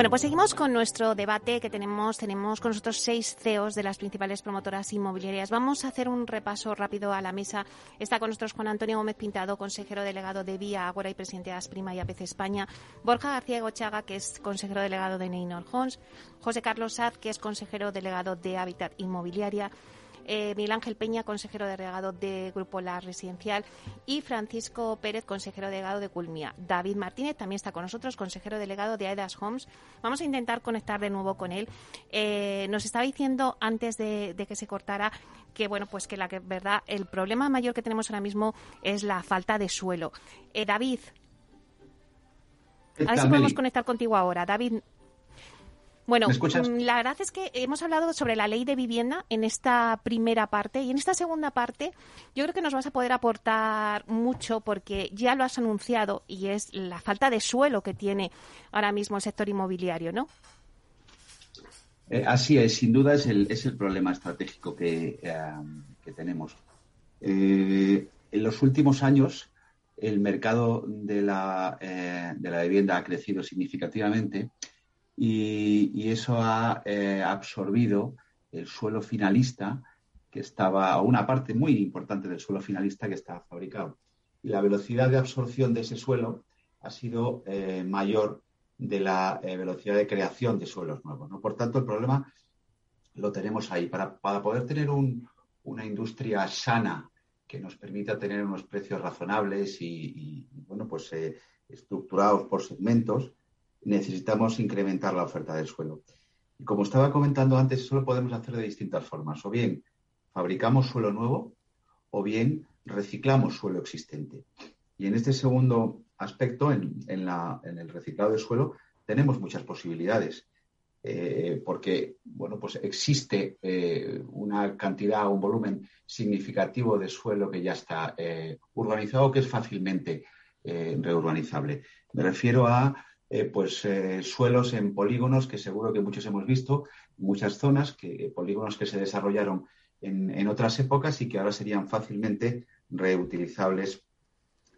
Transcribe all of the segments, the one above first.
Bueno, pues seguimos con nuestro debate que tenemos. Tenemos con nosotros seis CEOs de las principales promotoras inmobiliarias. Vamos a hacer un repaso rápido a la mesa. Está con nosotros Juan Antonio Gómez Pintado, consejero delegado de Vía Agora y presidente de Asprima y APC España. Borja García Gochaga, que es consejero delegado de Neynor Homes. José Carlos Saz, que es consejero delegado de Hábitat Inmobiliaria eh, Miguel Ángel Peña, consejero delegado de Grupo La Residencial, y Francisco Pérez, consejero delegado de Culmia. David Martínez también está con nosotros, consejero delegado de Aedas Homes. Vamos a intentar conectar de nuevo con él. Eh, nos estaba diciendo antes de, que se cortara que bueno pues que la verdad el problema mayor que tenemos ahora mismo es la falta de suelo. Eh, David, a ver si podemos conectar contigo ahora. David, bueno, mm, la verdad es que hemos hablado sobre la ley de vivienda en esta primera parte y en esta segunda parte yo creo que nos vas a poder aportar mucho porque ya lo has anunciado y es la falta de suelo que tiene ahora mismo el sector inmobiliario, ¿no? Eh, así es, sin duda es el, es el problema estratégico que, eh, tenemos. Eh, en los últimos años el mercado de la, de la vivienda ha crecido significativamente y, eso ha eh, absorbido el suelo finalista que estaba, una parte muy importante del suelo finalista que estaba fabricado. Y la velocidad de absorción de ese suelo ha sido eh, mayor de la eh, velocidad de creación de suelos nuevos. ¿no? Por tanto, el problema lo tenemos ahí. Para, poder tener una industria sana que nos permita tener unos precios razonables y, bueno, pues estructurados por segmentos, necesitamos incrementar la oferta del suelo. Y como estaba comentando antes, eso lo podemos hacer de distintas formas. O bien fabricamos suelo nuevo o bien reciclamos suelo existente. Y en este segundo aspecto, en, el reciclado de suelo, tenemos muchas posibilidades. Eh, porque bueno, pues existe eh, una cantidad, un volumen significativo de suelo que ya está eh, urbanizado, que es fácilmente reurbanizable. Me refiero a eh, pues eh, suelos en polígonos que seguro que muchos hemos visto, muchas zonas, que, polígonos que se desarrollaron en, otras épocas y que ahora serían fácilmente reutilizables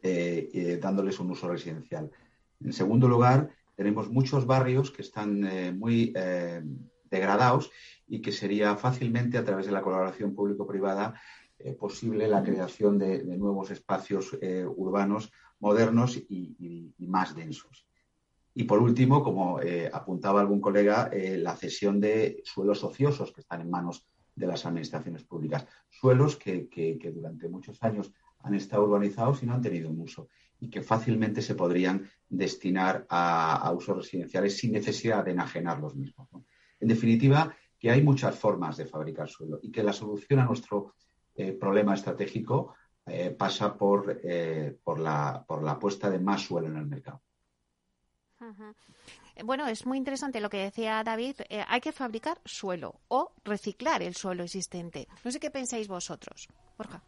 eh, dándoles un uso residencial. En segundo lugar, tenemos muchos barrios que están muy degradados y que sería fácilmente a través de la colaboración público-privada posible la creación de, nuevos espacios urbanos modernos y más densos. Y por último, como eh, apuntaba algún colega, eh, la cesión de suelos ociosos que están en manos de las administraciones públicas. Suelos que, durante muchos años han estado urbanizados y no han tenido un uso y que fácilmente se podrían destinar a, usos residenciales sin necesidad de enajenar los mismos. En definitiva, que hay muchas formas de fabricar suelo y que la solución a nuestro eh, problema estratégico pasa por, la, por la puesta de más suelo en el mercado. Bueno, es muy interesante lo que decía David. Eh, hay que fabricar suelo o reciclar el suelo existente. No sé qué pensáis vosotros. Borja.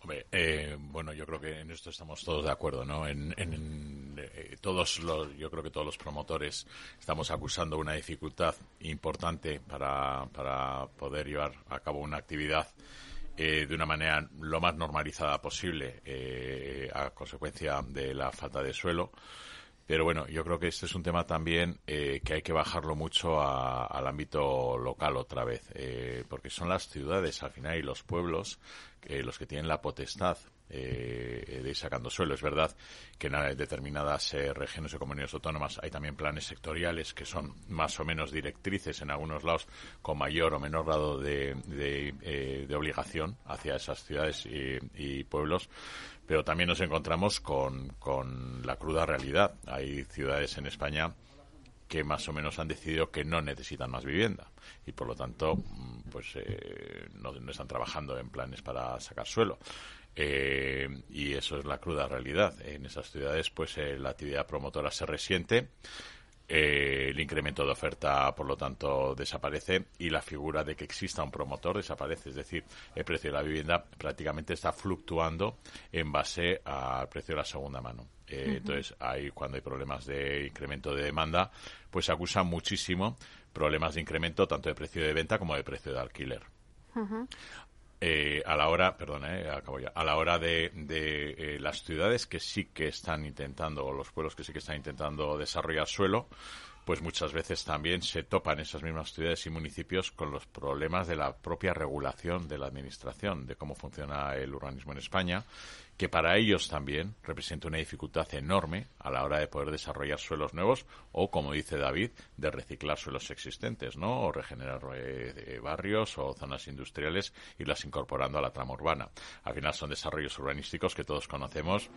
Hombre, eh, bueno, yo creo que en esto estamos todos de acuerdo, ¿no? En, eh, todos los, yo creo que todos los promotores estamos acusando una dificultad importante para, para poder llevar a cabo una actividad de una manera lo más normalizada posible a consecuencia de la falta de suelo. Pero bueno, yo creo que este es un tema también eh, que hay que bajarlo mucho al ámbito local otra vez, eh, porque son las ciudades al final y los pueblos eh, los que tienen la potestad de ir sacando suelo. Es verdad que en determinadas regiones o comunidades autónomas hay también planes sectoriales que son más o menos directrices en algunos lados con mayor o menor grado de, de, obligación hacia esas ciudades y pueblos pero también nos encontramos con, con la cruda realidad. Hay ciudades en España que más o menos han decidido que no necesitan más vivienda y por lo tanto mm, pues eh, no, están trabajando en planes para sacar suelo Eh, y eso es la cruda realidad. En esas ciudades, pues eh, la actividad promotora se resiente. Eh, el incremento de oferta, por lo tanto, desaparece y la figura de que exista un promotor desaparece. Es decir, el precio de la vivienda prácticamente está fluctuando en base al precio de la segunda mano. Entonces, hay, cuando hay problemas de incremento de demanda, pues se acusan muchísimo problemas de incremento tanto de precio de venta como de precio de alquiler. Eh, a la hora, perdón, eh, acabo ya, a la hora de, de eh, las ciudades que sí que están intentando, o los pueblos que sí que están intentando desarrollar suelo, pues muchas veces también se topan esas mismas ciudades y municipios con los problemas de la propia regulación de la administración, de cómo funciona el urbanismo en España que para ellos también representa una dificultad enorme a la hora de poder desarrollar suelos nuevos o, como dice David, de reciclar suelos existentes, ¿no? O regenerar eh, barrios o zonas industriales y las incorporando a la trama urbana. Al final son desarrollos urbanísticos que todos conocemos.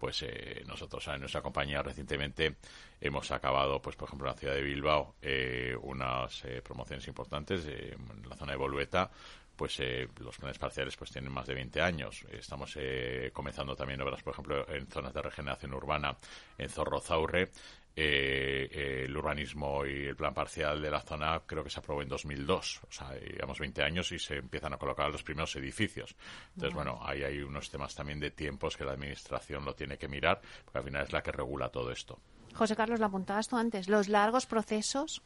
Pues eh, nosotros en nuestra compañía recientemente hemos acabado, pues por ejemplo, en la ciudad de Bilbao, eh, unas promociones importantes en la zona de Bolueta pues eh, los planes parciales pues tienen más de 20 años. Estamos eh, comenzando también obras, por ejemplo, en zonas de regeneración urbana, en Zorrozaurre. Eh, el urbanismo y el plan parcial de la zona creo que se aprobó en 2002, o sea, digamos 20 años y se empiezan a colocar los primeros edificios. Entonces, bueno, ahí hay unos temas también de tiempos que la administración lo tiene que mirar, porque al final es la que regula todo esto. José Carlos, lo apuntabas tú antes, los largos procesos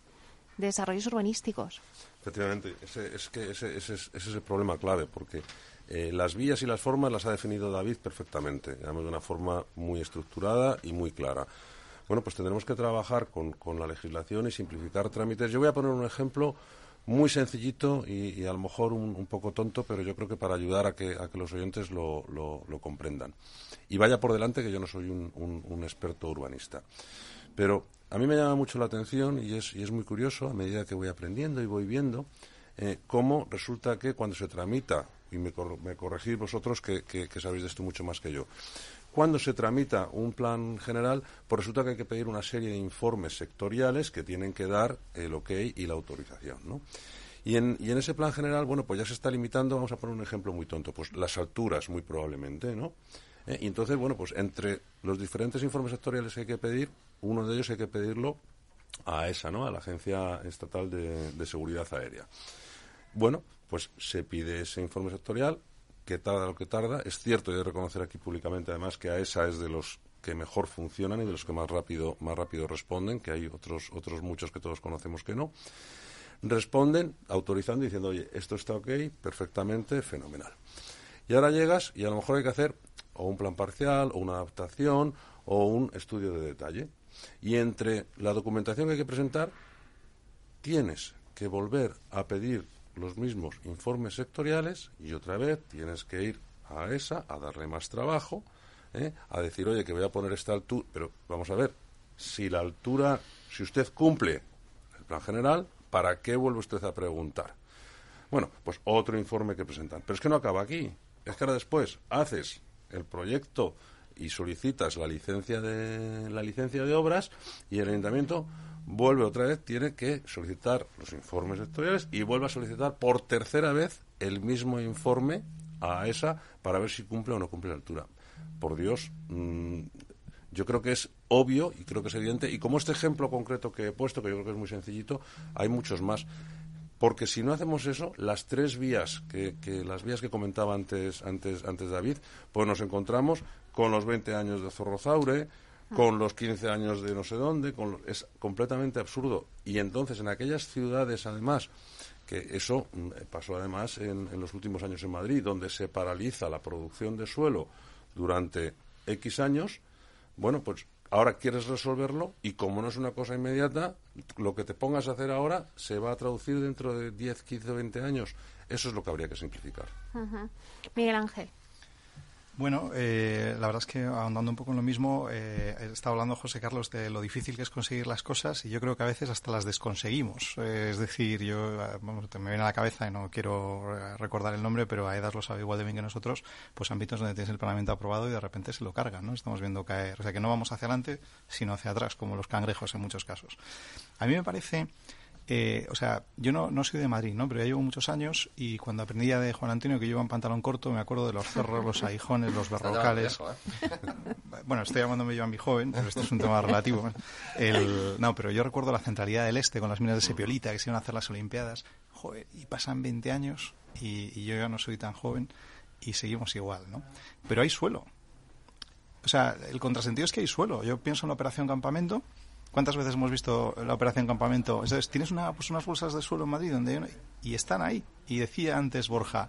de desarrollos urbanísticos. Efectivamente, ese, es que ese, es el problema clave, porque eh, las vías y las formas las ha definido David perfectamente, digamos, de una forma muy estructurada y muy clara. Bueno, pues tendremos que trabajar con, la legislación y simplificar trámites. Yo voy a poner un ejemplo muy sencillito y, a lo mejor un, poco tonto, pero yo creo que para ayudar a que, a que los oyentes lo, comprendan. Y vaya por delante que yo no soy un, un experto urbanista. Pero a mí me llama mucho la atención y es, y es muy curioso a medida que voy aprendiendo y voy viendo eh, cómo resulta que cuando se tramita, y me, me corregís vosotros que, sabéis de esto mucho más que yo, cuando se tramita un plan general, pues resulta que hay que pedir una serie de informes sectoriales que tienen que dar el ok y la autorización, ¿no? Y en, y en ese plan general, bueno, pues ya se está limitando, vamos a poner un ejemplo muy tonto, pues las alturas, muy probablemente, ¿no? Eh, y entonces, bueno, pues entre los diferentes informes sectoriales que hay que pedir, uno de ellos hay que pedirlo a esa, ¿no? A la Agencia Estatal de, Seguridad Aérea. Bueno, pues se pide ese informe sectorial, que tarda lo que tarda. Es cierto, y de reconocer aquí públicamente además que a esa es de los que mejor funcionan y de los que más rápido, más rápido responden, que hay otros, otros muchos que todos conocemos que no. Responden autorizando y diciendo, oye, esto está ok, perfectamente, fenomenal. Y ahora llegas y a lo mejor hay que hacer o un plan parcial, o una adaptación, o un estudio de detalle. Y entre la documentación que hay que presentar, tienes que volver a pedir los mismos informes sectoriales y otra vez tienes que ir a esa a darle más trabajo, ¿eh? a decir, oye, que voy a poner esta altura, pero vamos a ver, si la altura, si usted cumple el plan general, ¿para qué vuelve usted a preguntar? Bueno, pues otro informe que presentan. Pero es que no acaba aquí. Es que ahora después haces el proyecto y solicitas la licencia de la licencia de obras y el ayuntamiento vuelve otra vez tiene que solicitar los informes sectoriales y vuelve a solicitar por tercera vez el mismo informe a esa para ver si cumple o no cumple la altura. Por Dios, mm, yo creo que es obvio y creo que es evidente y como este ejemplo concreto que he puesto que yo creo que es muy sencillito, hay muchos más. Porque si no hacemos eso, las tres vías, que, las vías que comentaba antes, antes, antes David, pues nos encontramos con los 20 años de Zorrozaure, con los 15 años de no sé dónde, con, es completamente absurdo. Y entonces en aquellas ciudades, además, que eso mm, pasó además en, en los últimos años en Madrid, donde se paraliza la producción de suelo durante X años, bueno, pues Ahora quieres resolverlo y como no es una cosa inmediata, lo que te pongas a hacer ahora se va a traducir dentro de 10, 15, 20 años. Eso es lo que habría que simplificar. Miguel Ángel. Bueno, eh, la verdad es que ahondando un poco en lo mismo, eh, estado hablando José Carlos de lo difícil que es conseguir las cosas y yo creo que a veces hasta las desconseguimos. Eh, es decir, yo eh, me viene a la cabeza y no quiero recordar el nombre, pero Aedas lo sabe igual de bien que nosotros, pues ámbitos donde tienes el Parlamento aprobado y de repente se lo cargan, ¿no? Estamos viendo caer, o sea que no vamos hacia adelante, sino hacia atrás, como los cangrejos en muchos casos. A mí me parece Eh, o sea, yo no, no soy de Madrid, ¿no? Pero ya llevo muchos años y cuando aprendía de Juan Antonio que lleva un pantalón corto, me acuerdo de los cerros, los aguijones, los berrocales. ¿eh? Bueno, estoy llamándome yo a mi joven, pero esto es un tema relativo. El, no, pero yo recuerdo la centralidad del Este con las minas de Sepiolita que se iban a hacer las Olimpiadas. Joder, y pasan 20 años y, y yo ya no soy tan joven y seguimos igual, ¿no? Pero hay suelo. O sea, el contrasentido es que hay suelo. Yo pienso en la operación campamento ¿Cuántas veces hemos visto la operación campamento? Entonces, tienes una, pues unas bolsas de suelo en Madrid donde y están ahí. Y decía antes Borja,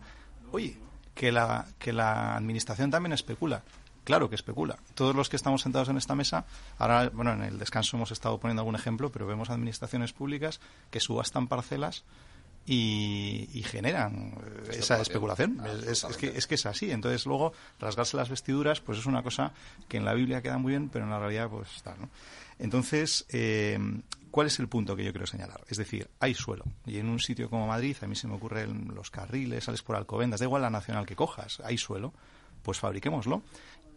oye, que la, que la administración también especula. Claro que especula. Todos los que estamos sentados en esta mesa, ahora, bueno, en el descanso hemos estado poniendo algún ejemplo, pero vemos administraciones públicas que subastan parcelas y, generan eh, esa especulación. Ah, es, que, es que es así. Entonces, luego, rasgarse las vestiduras, pues es una cosa que en la Biblia queda muy bien, pero en la realidad, pues está, ¿no? Entonces, eh, ¿cuál es el punto que yo quiero señalar? Es decir, hay suelo. Y en un sitio como Madrid, a mí se me ocurren los carriles, sales por Alcobendas, da igual la nacional que cojas, hay suelo, pues fabriquémoslo.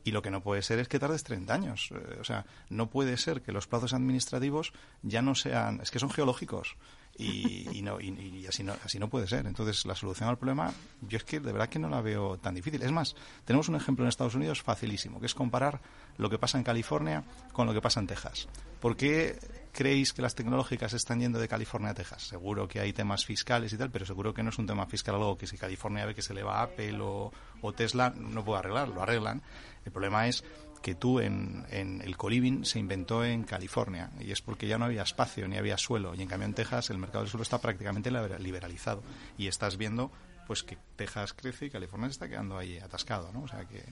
Y lo que no puede ser es que tardes 30 años. Eh, o sea, no puede ser que los plazos administrativos ya no sean, es que son geológicos y, no, y, así, no, así no puede ser. Entonces, la solución al problema, yo es que de verdad que no la veo tan difícil. Es más, tenemos un ejemplo en Estados Unidos facilísimo, que es comparar lo que pasa en California con lo que pasa en Texas. ¿Por qué creéis que las tecnológicas están yendo de California a Texas? Seguro que hay temas fiscales y tal, pero seguro que no es un tema fiscal algo que si California ve que se le va a Apple o, o Tesla, no puede arreglar, lo arreglan. El problema es que tú en, el coliving se inventó en California y es porque ya no había espacio ni había suelo y en cambio en Texas el mercado del suelo está prácticamente liberalizado y estás viendo pues que Texas crece y California se está quedando ahí atascado, ¿no? O sea que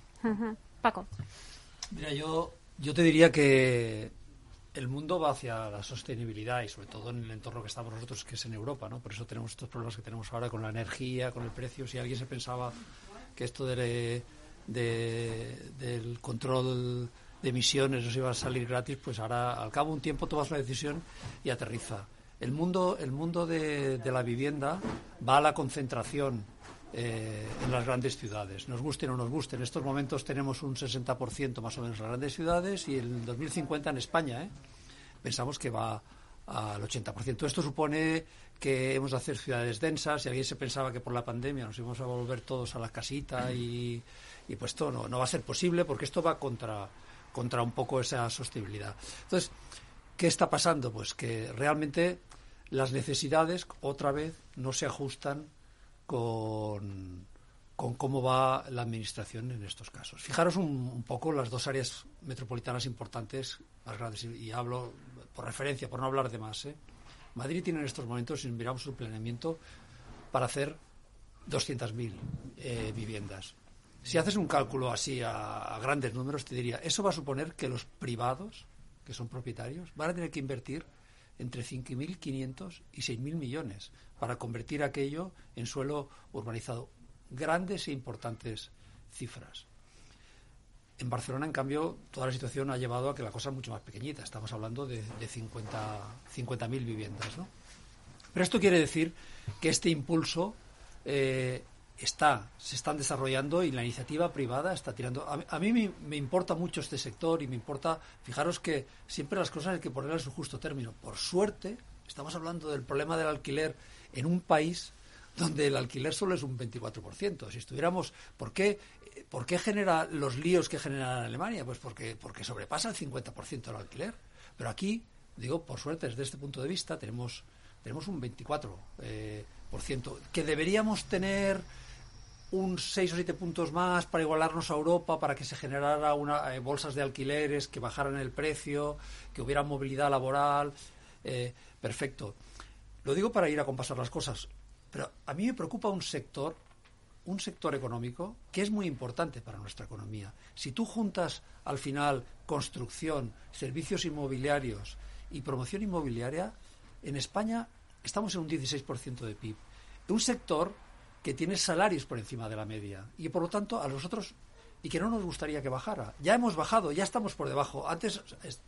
Paco. Mira, yo yo te diría que el mundo va hacia la sostenibilidad y sobre todo en el entorno que estamos nosotros, que es en Europa, ¿no? Por eso tenemos estos problemas que tenemos ahora con la energía, con el precio. Si alguien se pensaba que esto de del control de emisiones nos iba a salir gratis, pues ahora al cabo de un tiempo tomas la decisión y aterriza. El mundo, el mundo de, la vivienda va a la concentración eh, en las grandes ciudades. Nos guste o no nos guste. En estos momentos tenemos un 60% más o menos en las grandes ciudades y en 2050 en España ¿eh? pensamos que va al 80%. Esto supone que hemos de hacer ciudades densas y alguien se pensaba que por la pandemia nos íbamos a volver todos a la casita y y pues esto no, va a ser posible porque esto va contra, contra un poco esa sostenibilidad. Entonces, ¿qué está pasando? Pues que realmente las necesidades otra vez no se ajustan con, con cómo va la administración en estos casos. Fijaros un, poco las dos áreas metropolitanas importantes, más grandes, y, hablo por referencia, por no hablar de más. ¿eh? Madrid tiene en estos momentos, si miramos su planeamiento, para hacer 200.000 eh, viviendas. Si haces un cálculo así a, grandes números, te diría, eso va a suponer que los privados, que son propietarios, van a tener que invertir entre 5.500 y 6.000 millones para convertir aquello en suelo urbanizado. Grandes e importantes cifras. En Barcelona, en cambio, toda la situación ha llevado a que la cosa es mucho más pequeñita. Estamos hablando de, de 50.000 viviendas. ¿no? Pero esto quiere decir que este impulso eh, está, se están desarrollando y la iniciativa privada está tirando. A, mí me, importa mucho este sector y me importa, fijaros que siempre las cosas hay que ponerlas en su justo término. Por suerte, estamos hablando del problema del alquiler en un país donde el alquiler solo es un 24%. Si estuviéramos, ¿por qué, ¿por qué genera los líos que genera en Alemania? Pues porque, porque sobrepasa el 50% del alquiler. Pero aquí, digo, por suerte, desde este punto de vista, tenemos, tenemos un 24%, eh, por ciento, que deberíamos tener un 6 o 7 puntos más para igualarnos a Europa, para que se generara una, eh, bolsas de alquileres que bajaran el precio, que hubiera movilidad laboral. Eh, perfecto. Lo digo para ir a compasar las cosas, pero a mí me preocupa un sector, un sector económico que es muy importante para nuestra economía. Si tú juntas al final construcción, servicios inmobiliarios y promoción inmobiliaria, en España estamos en un 16% de PIB. Un sector que tiene salarios por encima de la media y por lo tanto a nosotros y que no nos gustaría que bajara. Ya hemos bajado, ya estamos por debajo. Antes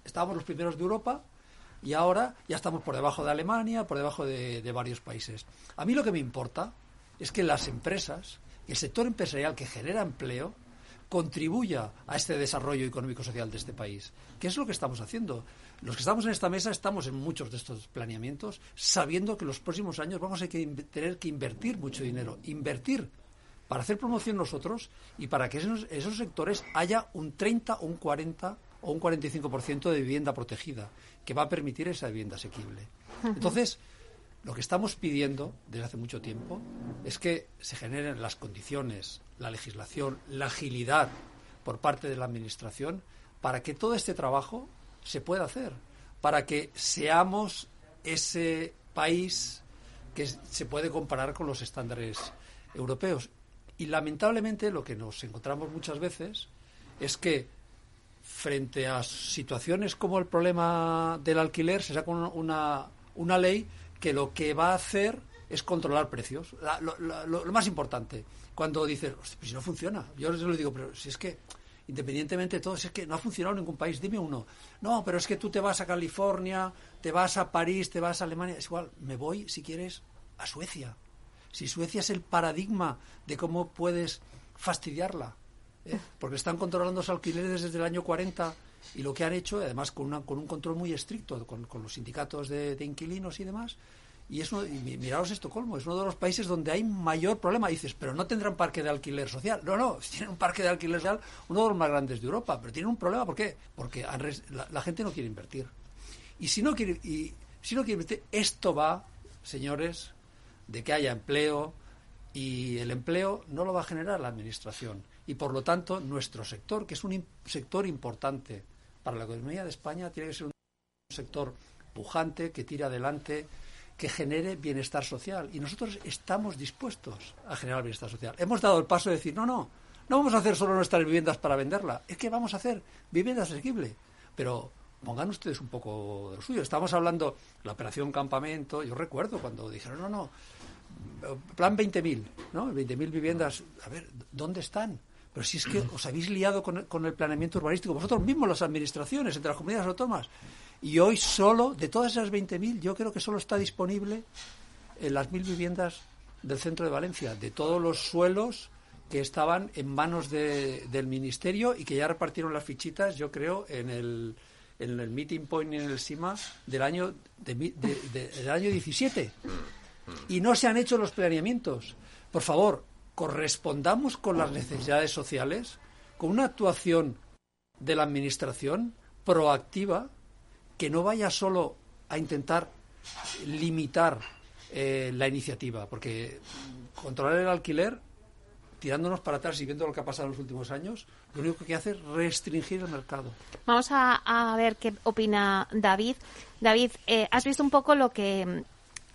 estábamos los primeros de Europa y ahora ya estamos por debajo de Alemania, por debajo de, de varios países. A mí lo que me importa es que las empresas, el sector empresarial que genera empleo, contribuya a este desarrollo económico-social de este país. ¿Qué es lo que estamos haciendo? Los que estamos en esta mesa estamos en muchos de estos planeamientos sabiendo que en los próximos años vamos a tener que invertir mucho dinero, invertir para hacer promoción nosotros y para que esos, esos sectores haya un 30, un 40 o un 45% de vivienda protegida, que va a permitir esa vivienda asequible. Entonces, lo que estamos pidiendo desde hace mucho tiempo es que se generen las condiciones, la legislación, la agilidad por parte de la Administración para que todo este trabajo se pueda hacer, para que seamos ese país que se puede comparar con los estándares europeos. Y lamentablemente lo que nos encontramos muchas veces es que frente a situaciones como el problema del alquiler se saca una, una ley que lo que va a hacer es controlar precios. lo, más importante, cuando dices, pues si no funciona, yo les lo digo, pero si es que, independientemente de todo, si es que no ha funcionado en ningún país, dime uno. No, pero es que tú te vas a California, te vas a París, te vas a Alemania, es igual, me voy, si quieres, a Suecia. Si Suecia es el paradigma de cómo puedes fastidiarla, ¿eh? porque están controlando los alquileres desde el año 40 y lo que han hecho, además con, una, con un control muy estricto con, los sindicatos de, inquilinos y demás, y es miraos Estocolmo, es uno de los países donde hay mayor problema. dices, pero no tendrán parque de alquiler social. No, no, tienen un parque de alquiler social, uno de los más grandes de Europa, pero tienen un problema. ¿Por qué? Porque la, gente no quiere invertir. Y si no quiere, y si no quiere invertir, esto va, señores, de que haya empleo, y el empleo no lo va a generar la administración. Y por lo tanto, nuestro sector, que es un sector importante para la economía de España, tiene que ser un sector pujante, que tire adelante, que genere bienestar social. Y nosotros estamos dispuestos a generar bienestar social. Hemos dado el paso de decir, no, no, no vamos a hacer solo nuestras viviendas para venderla, es que vamos a hacer viviendas asequibles. Pero pongan ustedes un poco de lo suyo. Estamos hablando de la operación campamento. Yo recuerdo cuando dijeron, no, no, plan 20.000, ¿no? 20.000 viviendas. A ver, ¿dónde están? Pero si es que os habéis liado con, el planeamiento urbanístico, vosotros mismos, las administraciones, entre las comunidades autónomas. Y hoy solo, de todas esas 20.000, yo creo que solo está disponible en las mil viviendas del centro de Valencia, de todos los suelos que estaban en manos de, del ministerio y que ya repartieron las fichitas, yo creo, en el, en el meeting point en el SIMA del año, de, del año 17. Y no se han hecho los planeamientos. Por favor, correspondamos con las necesidades sociales, con una actuación de la Administración proactiva que no vaya solo a intentar limitar eh, la iniciativa, porque controlar el alquiler, tirándonos para atrás y viendo lo que ha pasado en los últimos años, lo único que hace es restringir el mercado. Vamos a, ver qué opina David. David, eh, has visto un poco lo que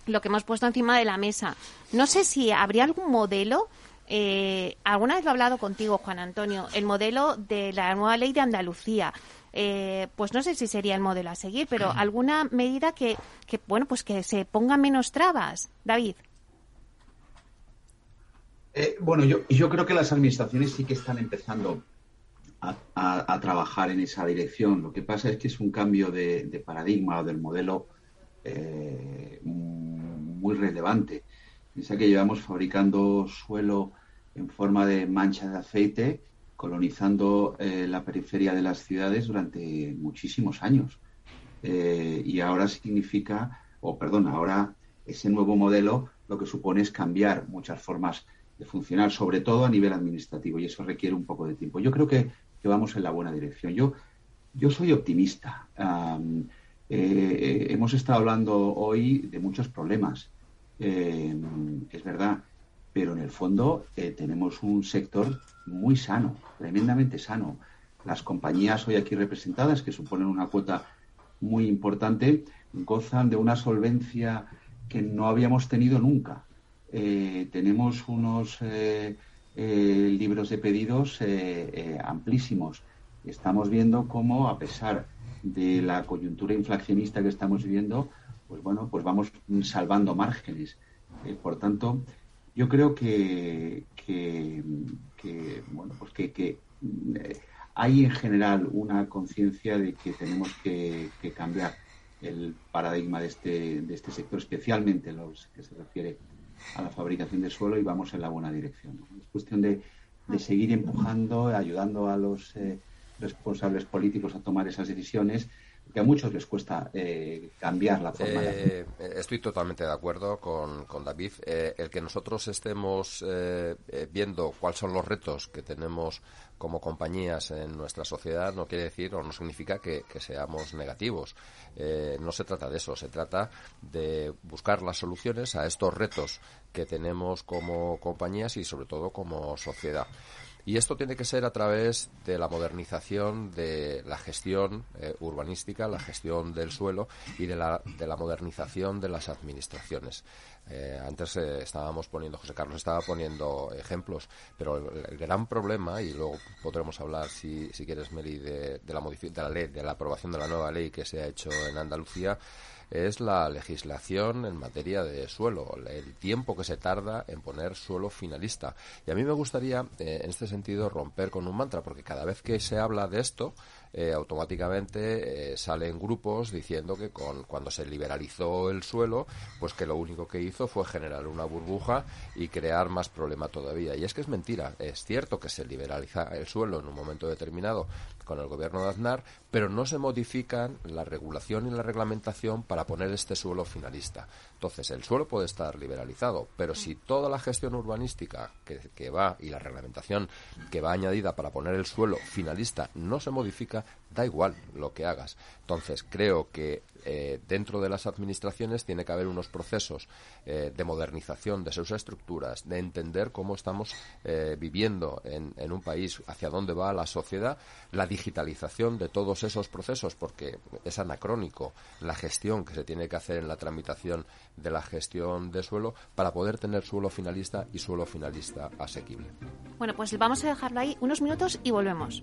lo que hemos puesto encima de la mesa. No sé si habría algún modelo eh, alguna vez lo he hablado contigo, Juan Antonio, el modelo de la nueva ley de Andalucía. Eh, pues no sé si sería el modelo a seguir, pero alguna medida que, que, bueno, pues que se ponga menos trabas. David. Eh, bueno, yo, yo creo que las administraciones sí que están empezando a, trabajar en esa dirección. Lo que pasa es que es un cambio de, paradigma o del modelo muy relevante. Piensa que llevamos fabricando suelo en forma de mancha de aceite colonizando eh, la periferia de las ciudades durante muchísimos años. Eh, y ahora significa, o perdón, ahora ese nuevo modelo lo que supone es cambiar muchas formas de funcionar, sobre todo a nivel administrativo, y eso requiere un poco de tiempo. Yo creo que, vamos en la buena dirección. Yo, yo soy optimista. Eh, hemos estado hablando hoy de muchos problemas. es verdad, pero en el fondo eh, tenemos un sector muy sano, tremendamente sano. Las compañías hoy aquí representadas, que suponen una cuota muy importante, gozan de una solvencia que no habíamos tenido nunca. Eh, tenemos unos eh, libros de pedidos amplísimos. Estamos viendo cómo, a pesar de la coyuntura inflacionista que estamos viviendo, pues bueno, pues vamos salvando márgenes. por tanto, yo creo que, bueno, pues que, eh, hay en general una conciencia de que tenemos que, cambiar el paradigma de este, de este sector, especialmente los que se refiere a la fabricación de suelo, y vamos en la buena dirección. Es cuestión de, de seguir empujando, ayudando a los eh, responsables políticos a tomar esas decisiones que a muchos les cuesta eh, cambiar la forma de eh, Estoy totalmente de acuerdo con, con David. Eh, el que nosotros estemos viendo cuáles son los retos que tenemos como compañías en nuestra sociedad no quiere decir o no significa que, que seamos negativos. no se trata de eso, se trata de buscar las soluciones a estos retos que tenemos como compañías y sobre todo como sociedad. Y esto tiene que ser a través de la modernización de la gestión eh, urbanística, la gestión del suelo y de la, de la modernización de las administraciones. Eh, antes eh, estábamos poniendo, José Carlos estaba poniendo ejemplos, pero el, gran problema, y luego podremos hablar, si, si quieres, Meli, de, de la, de la ley, de la aprobación de la nueva ley que se ha hecho en Andalucía, es la legislación en materia de suelo, el tiempo que se tarda en poner suelo finalista. Y a mí me gustaría, eh, en este sentido, romper con un mantra, porque cada vez que se habla de esto, eh, automáticamente eh, salen grupos diciendo que con, cuando se liberalizó el suelo, pues que lo único que hizo fue generar una burbuja y crear más problema todavía. Y es que es mentira. Es cierto que se liberaliza el suelo en un momento determinado con el gobierno de Aznar, pero no se modifican la regulación y la reglamentación para poner este suelo finalista. Entonces, el suelo puede estar liberalizado, pero si toda la gestión urbanística que, que va y la reglamentación que va añadida para poner el suelo finalista no se modifica, da igual lo que hagas. Entonces, creo que eh, dentro de las administraciones tiene que haber unos procesos eh, de modernización de sus estructuras, de entender cómo estamos eh, viviendo en, en, un país, hacia dónde va la sociedad, la digitalización de todos esos procesos, porque es anacrónico la gestión que se tiene que hacer en la tramitación de la gestión de suelo para poder tener suelo finalista y suelo finalista asequible. Bueno, pues vamos a dejarlo ahí unos minutos y volvemos.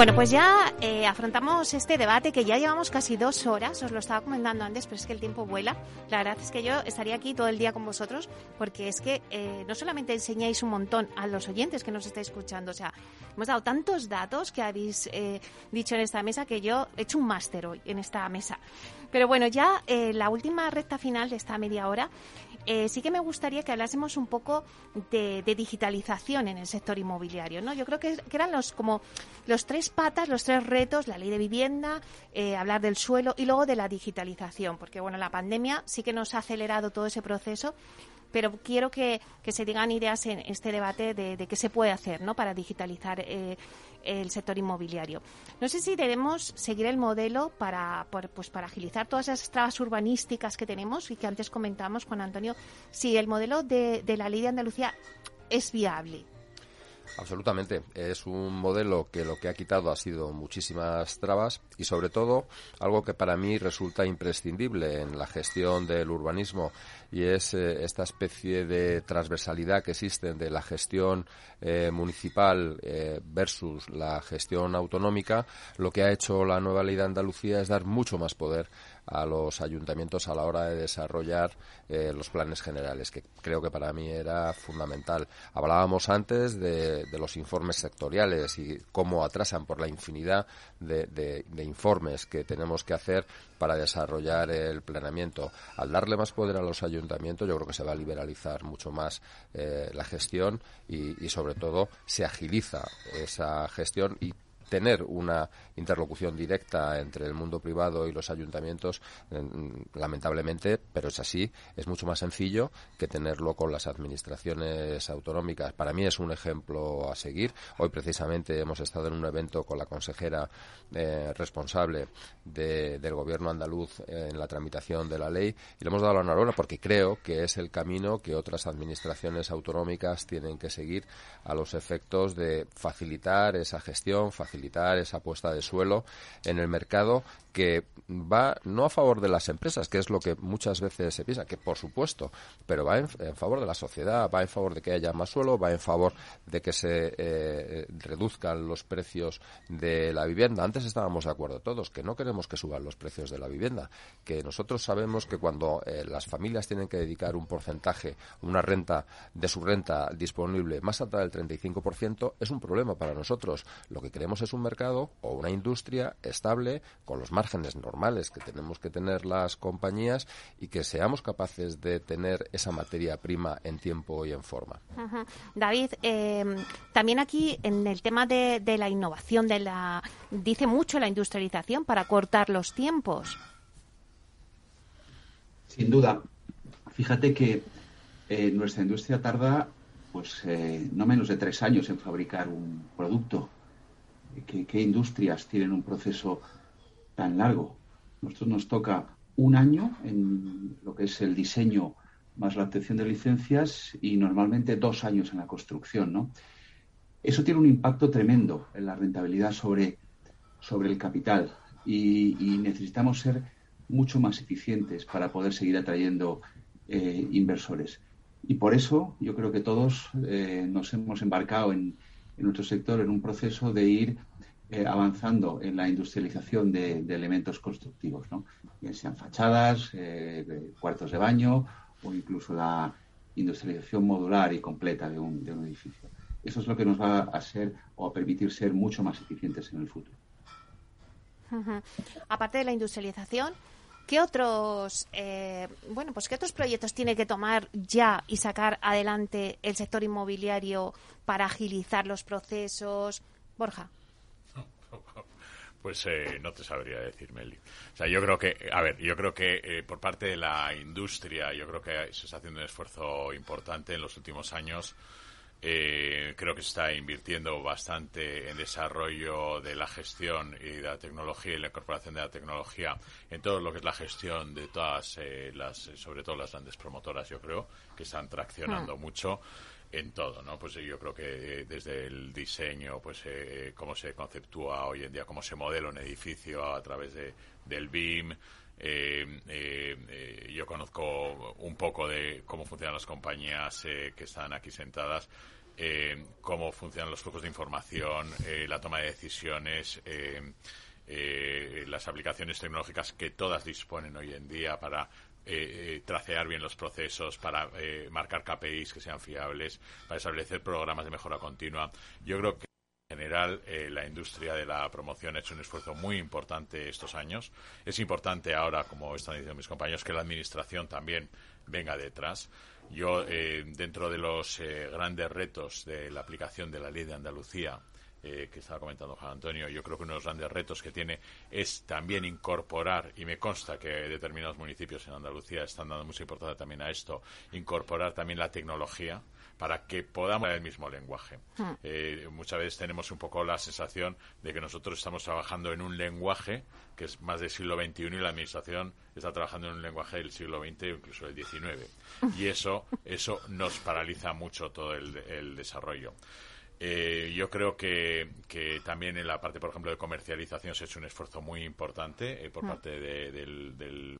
Bueno, pues ya eh, afrontamos este debate que ya llevamos casi dos horas, os lo estaba comentando antes, pero es que el tiempo vuela. La verdad es que yo estaría aquí todo el día con vosotros porque es que eh, no solamente enseñáis un montón a los oyentes que nos estáis escuchando, o sea, hemos dado tantos datos que habéis eh, dicho en esta mesa que yo he hecho un máster hoy en esta mesa. Pero bueno, ya la última recta final de esta media hora eh, sí que me gustaría que hablásemos un poco de, digitalización en el sector inmobiliario. ¿no? Yo creo que, eran los como los tres patas, los tres retos, la ley de vivienda, eh, hablar del suelo y luego de la digitalización, porque bueno, la pandemia sí que nos ha acelerado todo ese proceso pero quiero que, se digan ideas en este debate de, qué se puede hacer ¿no? para digitalizar eh, el sector inmobiliario. No sé si debemos seguir el modelo para, pues para agilizar todas esas trabas urbanísticas que tenemos y que antes comentamos, Juan Antonio, si el modelo de, de la ley de Andalucía es viable. Absolutamente. Es un modelo que lo que ha quitado ha sido muchísimas trabas y sobre todo algo que para mí resulta imprescindible en la gestión del urbanismo y es eh, esta especie de transversalidad que existe de la gestión eh, municipal eh, versus la gestión autonómica. Lo que ha hecho la nueva ley de Andalucía es dar mucho más poder a los ayuntamientos a la hora de desarrollar eh, los planes generales, que creo que para mí era fundamental. Hablábamos antes de, los informes sectoriales y cómo atrasan por la infinidad de, informes que tenemos que hacer para desarrollar el planeamiento. Al darle más poder a los ayuntamientos, yo creo que se va a liberalizar mucho más eh, la gestión y, y, sobre todo, se agiliza esa gestión y tener una interlocución directa entre el mundo privado y los ayuntamientos, lamentablemente, pero es así, es mucho más sencillo que tenerlo con las administraciones autonómicas. Para mí es un ejemplo a seguir. Hoy precisamente hemos estado en un evento con la consejera eh, responsable del gobierno andaluz en la tramitación de la ley y le hemos dado la enhorabuena porque creo que es el camino que otras administraciones autonómicas tienen que seguir a los efectos de facilitar esa gestión, facilitar esa puesta de suelo en el mercado que va no a favor de las empresas, que es lo que muchas veces se piensa, que por supuesto, pero va en, favor de la sociedad, va en favor de que haya más suelo, va en favor de que se eh, reduzcan los precios de la vivienda. Antes estábamos de acuerdo todos que no queremos que suban los precios de la vivienda, que nosotros sabemos que cuando eh, las familias tienen que dedicar un porcentaje, una renta de su renta disponible más alta del 35%, es un problema para nosotros. Lo que queremos es un mercado o una industria estable con los márgenes normales que tenemos que tener las compañías y que seamos capaces de tener esa materia prima en tiempo y en forma. David, eh, también aquí en el tema de, la innovación, de la dice mucho la industrialización para cortar los tiempos. Sin duda. Fíjate que eh, nuestra industria tarda pues eh, no menos de tres años en fabricar un producto ¿Qué, industrias tienen un proceso tan largo? Nosotros nos toca un año en lo que es el diseño más la obtención de licencias y normalmente dos años en la construcción, ¿no? Eso tiene un impacto tremendo en la rentabilidad sobre, sobre el capital y, necesitamos ser mucho más eficientes para poder seguir atrayendo eh, inversores. Y por eso yo creo que todos eh, nos hemos embarcado en, en nuestro sector en un proceso de ir eh, avanzando en la industrialización de, elementos constructivos, ¿no? bien sean fachadas, eh, cuartos de baño o incluso la industrialización modular y completa de un, de un edificio. Eso es lo que nos va a ser o a permitir ser mucho más eficientes en el futuro. Aparte de la industrialización, ¿Qué otros, eh, bueno, pues qué otros proyectos tiene que tomar ya y sacar adelante el sector inmobiliario para agilizar los procesos? Borja. Pues eh, no te sabría decir, Meli. O sea, yo creo que, a ver, yo creo que eh, por parte de la industria, yo creo que se está haciendo un esfuerzo importante en los últimos años. Eh, creo que se está invirtiendo bastante en desarrollo de la gestión y de la tecnología y la incorporación de la tecnología en todo lo que es la gestión de todas las, sobre todo las grandes promotoras, yo creo, que están traccionando hmm. mucho en todo, ¿no? Pues yo creo que desde el diseño, pues eh, cómo se conceptúa hoy en día, cómo se modela un edificio a través de, del BIM. Eh, eh, yo conozco un poco de cómo funcionan las compañías que están aquí sentadas, cómo funcionan los flujos de información, la toma de decisiones, las aplicaciones tecnológicas que todas disponen hoy en día para eh, eh, tracear bien los procesos, para eh, marcar KPIs que sean fiables, para establecer programas de mejora continua. Yo creo que en general la industria de la promoción ha hecho un esfuerzo muy importante estos años. Es importante ahora, como están diciendo mis compañeros, que la administración también venga detrás. Yo, dentro de los grandes retos de la aplicación de la ley de Andalucía, eh, que estaba comentando Juan Antonio, yo creo que uno de los grandes retos que tiene es también incorporar, y me consta que determinados municipios en Andalucía están dando mucha importancia también a esto, incorporar también la tecnología para que podamos hablar el mismo lenguaje. Hmm. Eh, muchas veces tenemos un poco la sensación de que nosotros estamos trabajando en un lenguaje que es más del siglo XXI y la administración está trabajando en un lenguaje del siglo XX o incluso del XIX. Y eso, eso nos paraliza mucho todo el desarrollo. Eh, yo creo que, que, también en la parte, por ejemplo, de comercialización se ha hecho un esfuerzo muy importante eh, por mm. parte del,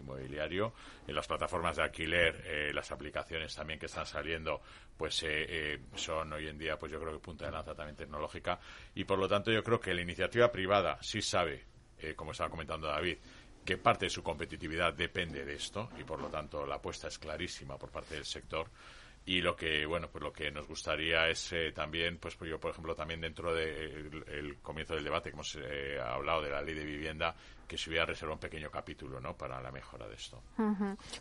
inmobiliario. En las plataformas de alquiler, eh, las aplicaciones también que están saliendo, pues son hoy en día, pues yo creo que punta de lanza también tecnológica. Y por lo tanto, yo creo que la iniciativa privada sí sabe, como estaba comentando David, que parte de su competitividad depende de esto y por lo tanto la apuesta es clarísima por parte del sector y lo que bueno pues lo que nos gustaría es eh, también pues, pues, yo por ejemplo también dentro del el comienzo del debate que hemos eh, hablado de la ley de vivienda que se hubiera reservado un pequeño capítulo no para la mejora de esto.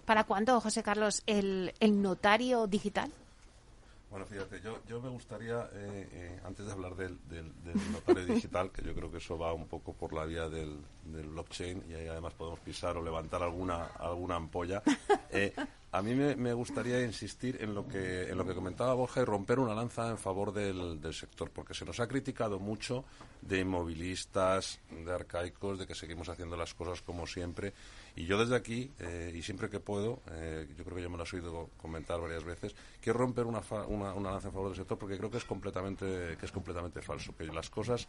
Para cuándo José Carlos el, el notario digital bueno, fíjate, yo, yo me gustaría, eh, eh, antes de hablar del, del, notario digital, que yo creo que eso va un poco por la vía del, del blockchain y ahí además podemos pisar o levantar alguna, alguna ampolla, eh, a mí me, gustaría insistir en lo, que, en lo que comentaba Borja y romper una lanza en favor del, del sector, porque se nos ha criticado mucho de inmovilistas, de arcaicos, de que seguimos haciendo las cosas como siempre. Y yo desde aquí, eh, y siempre que puedo, eh, yo creo que ya me lo has oído comentar varias veces, quiero romper una, una, una, lanza en favor del sector porque creo que es completamente que es completamente falso, que las cosas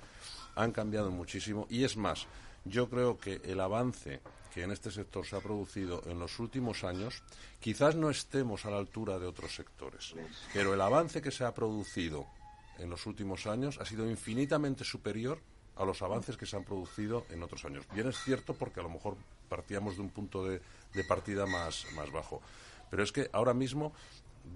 han cambiado muchísimo y es más, yo creo que el avance que en este sector se ha producido en los últimos años, quizás no estemos a la altura de otros sectores, pero el avance que se ha producido en los últimos años ha sido infinitamente superior a los avances que se han producido en otros años. Bien es cierto porque a lo mejor partíamos de un punto de, partida más, más bajo. Pero es que ahora mismo,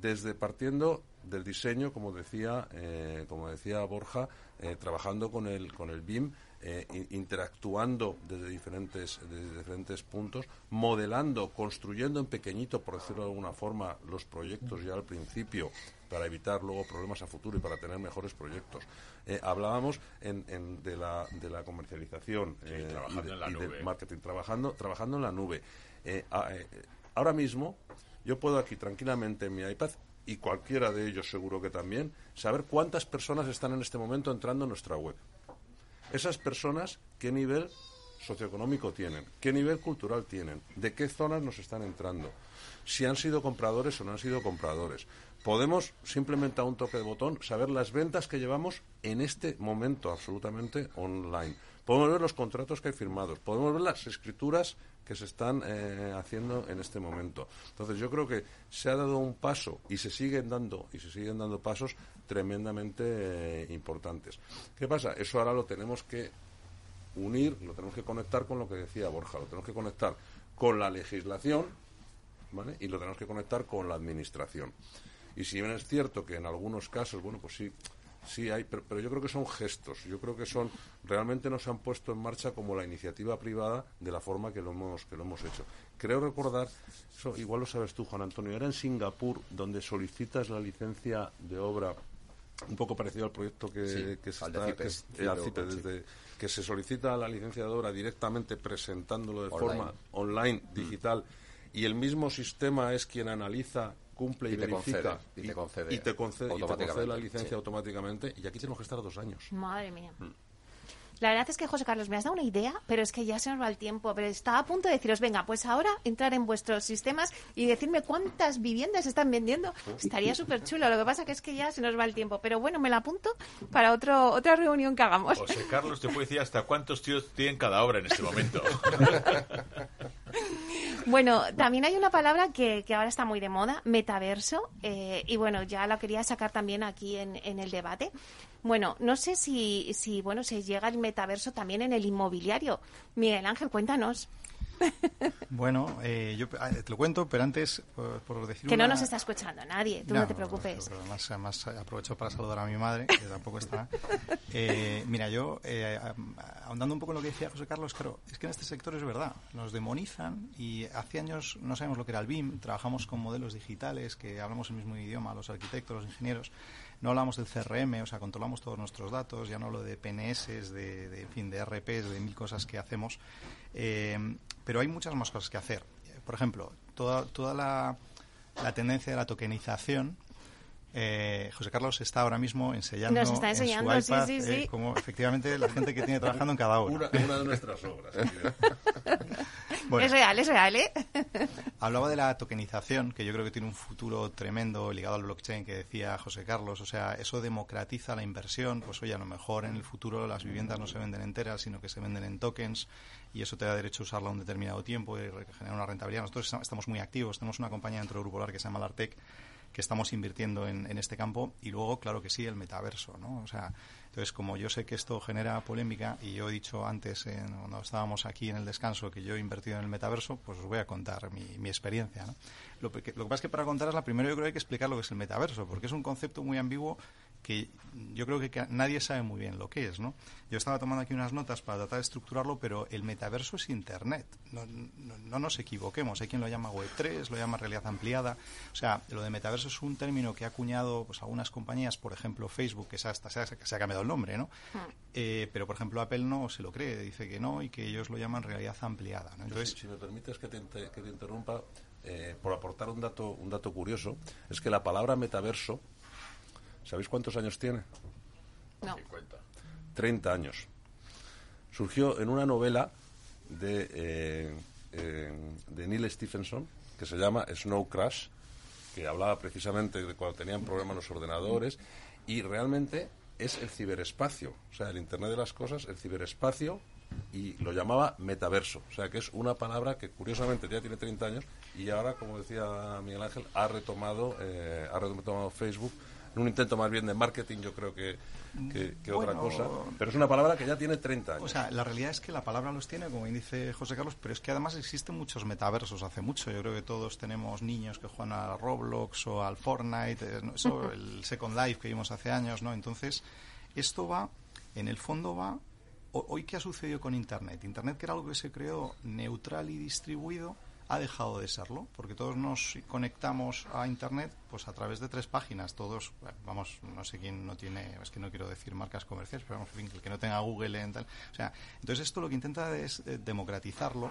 desde partiendo del diseño, como decía, eh, como decía Borja, eh, trabajando con el, con el BIM, eh, interactuando desde diferentes, desde diferentes puntos, modelando, construyendo en pequeñito, por decirlo de alguna forma, los proyectos ya al principio, para evitar luego problemas a futuro y para tener mejores proyectos. Eh, hablábamos en, de, la, de la comercialización eh, y, del marketing, trabajando, trabajando en la nube. Ahora mismo, yo puedo aquí tranquilamente en mi iPad y cualquiera de ellos seguro que también, saber cuántas personas están en este momento entrando en nuestra web. Esas personas, qué nivel socioeconómico tienen, qué nivel cultural tienen, de qué zonas nos están entrando, si han sido compradores o no han sido compradores, podemos simplemente a un toque de botón saber las ventas que llevamos en este momento absolutamente online. Podemos ver los contratos que hay firmados, podemos ver las escrituras que se están eh, haciendo en este momento. Entonces yo creo que se ha dado un paso y se siguen dando y se siguen dando pasos tremendamente eh, importantes. ¿Qué pasa? Eso ahora lo tenemos que unir, lo tenemos que conectar con lo que decía Borja, lo tenemos que conectar con la legislación, ¿vale? Y lo tenemos que conectar con la administración. Y si bien es cierto que en algunos casos, bueno, pues sí, Sí, hay, pero, pero, yo creo que son gestos. Yo creo que son realmente no se han puesto en marcha como la iniciativa privada de la forma que lo hemos que lo hemos hecho. Creo recordar, eso igual lo sabes tú, Juan Antonio, era en Singapur donde solicitas la licencia de obra un poco parecido al proyecto que, Sí, que, se está- que desde que se solicita la licencia de obra directamente presentándolo de Online. forma online, Mm. digital, y el mismo sistema es quien analiza, cumple y, Y te verifica concede, y te concede y te concede, y te concede la licencia sí. automáticamente, y aquí tenemos que estar dos años. Madre mía. Mm. La verdad es que, José Carlos, me has dado una idea, pero es que ya se nos va el tiempo. Pero estaba a punto de deciros, venga, pues ahora entrar en vuestros sistemas y decirme cuántas viviendas están vendiendo. Estaría súper chulo. Lo que pasa que es que ya se nos va el tiempo. Pero bueno, me la apunto para otro, otra reunión que hagamos. José Carlos te puede decir hasta cuántos tíos tienen cada obra en este momento. Bueno, también hay una palabra que, que ahora está muy de moda, metaverso, eh, y bueno, ya la quería sacar también aquí en, el debate. Bueno, no sé si, si, bueno, se llega el metaverso también en el inmobiliario. Miguel Ángel, cuéntanos. Bueno, eh, yo ah, te lo cuento, pero antes, por, por decir Que no nos está escuchando nadie, tú no, te preocupes. además, además aprovecho para saludar a mi madre, que tampoco está. Eh, mira, yo, eh, ahondando un poco en lo que decía José Carlos, claro, es que en este sector es verdad, nos demonizan y hace años no sabemos lo que era el BIM, trabajamos con modelos digitales, que hablamos el mismo idioma, los arquitectos, los ingenieros, no hablamos del CRM, o sea, controlamos todos nuestros datos, ya no hablo de PNS, de, de, en fin, de RPs, de mil cosas que hacemos, eh, pero hay muchas más cosas que hacer. Por ejemplo, toda, toda la, la tendencia de la tokenización, eh, José Carlos está ahora mismo enseñando Nos está en su enseñando, sí, iPad, sí, eh, sí. como efectivamente la gente que tiene trabajando en cada obra. Una, una de nuestras obras. Bueno. Es real, es real, ¿eh? Hablaba de la tokenización, que yo creo que tiene un futuro tremendo ligado al blockchain que decía José Carlos. O sea, eso democratiza la inversión. Pues oye, a lo mejor en el futuro las viviendas no se venden enteras, sino que se venden en tokens y eso te da derecho a usarla un determinado tiempo y generar una rentabilidad. Nosotros esta- estamos muy activos. Tenemos una compañía dentro del Grupo Lar que se llama Lartec que estamos invirtiendo en, en este campo y luego, claro que sí, el metaverso, ¿no? O sea, entonces, como yo sé que esto genera polémica y yo he dicho antes, en- cuando estábamos aquí en el descanso, que yo he invertido en el metaverso, pues os voy a contar mi, mi experiencia, ¿no? Lo, que, lo que pasa es que para contarla, primero yo creo que hay que explicar lo que es el metaverso, porque es un concepto muy ambiguo que yo creo que nadie sabe muy bien lo que es, ¿no? Yo estaba tomando aquí unas notas para tratar de estructurarlo, pero el metaverso es Internet. No, no- no nos equivoquemos. Hay quien lo llama Web3, lo llama realidad ampliada. O sea, lo de metaverso es un término que ha acuñado pues, algunas compañías, por ejemplo Facebook, que se ha, hasta se ha, se ha cambiado el nombre, ¿no? Eh, pero, por ejemplo, Apple no se lo cree, dice que no y que ellos lo llaman realidad ampliada. ¿no? Entonces, Entonces, si me permites que te, que te interrumpa, eh, por aportar un dato, un dato curioso, es que la palabra metaverso, ¿sabéis cuántos años tiene? No. 30 años. Surgió en una novela de, eh, eh, de Neil Stephenson que se llama Snow Crash, que hablaba precisamente de cuando tenían problemas los ordenadores, y realmente es el ciberespacio, o sea, el Internet de las Cosas, el ciberespacio, y lo llamaba metaverso, o sea, que es una palabra que curiosamente ya tiene 30 años y ahora, como decía Miguel Ángel, ha retomado, eh, ha retomado Facebook un intento más bien de marketing, yo creo que, que, que otra cosa, pero es una palabra que ya tiene 30 años. O sea, la realidad es que la palabra los tiene, como dice José Carlos, pero es que además existen muchos metaversos hace mucho. Yo creo que todos tenemos niños que juegan a Roblox o al Fortnite, eh, eso, el Second Life que vimos hace años, ¿no? Entonces, esto va, en el fondo va. ho- Hoy, ¿qué ha sucedido con Internet? Internet, que era algo que se creó neutral y distribuido, ha dejado de serlo, porque todos nos conectamos a Internet pues a través de tres páginas. Todos, vamos, no sé quién no tiene, es que no quiero decir marcas comerciales, pero vamos, en fin, el que no tenga Google en tal. O sea, entonces esto lo que intenta es eh, democratizarlo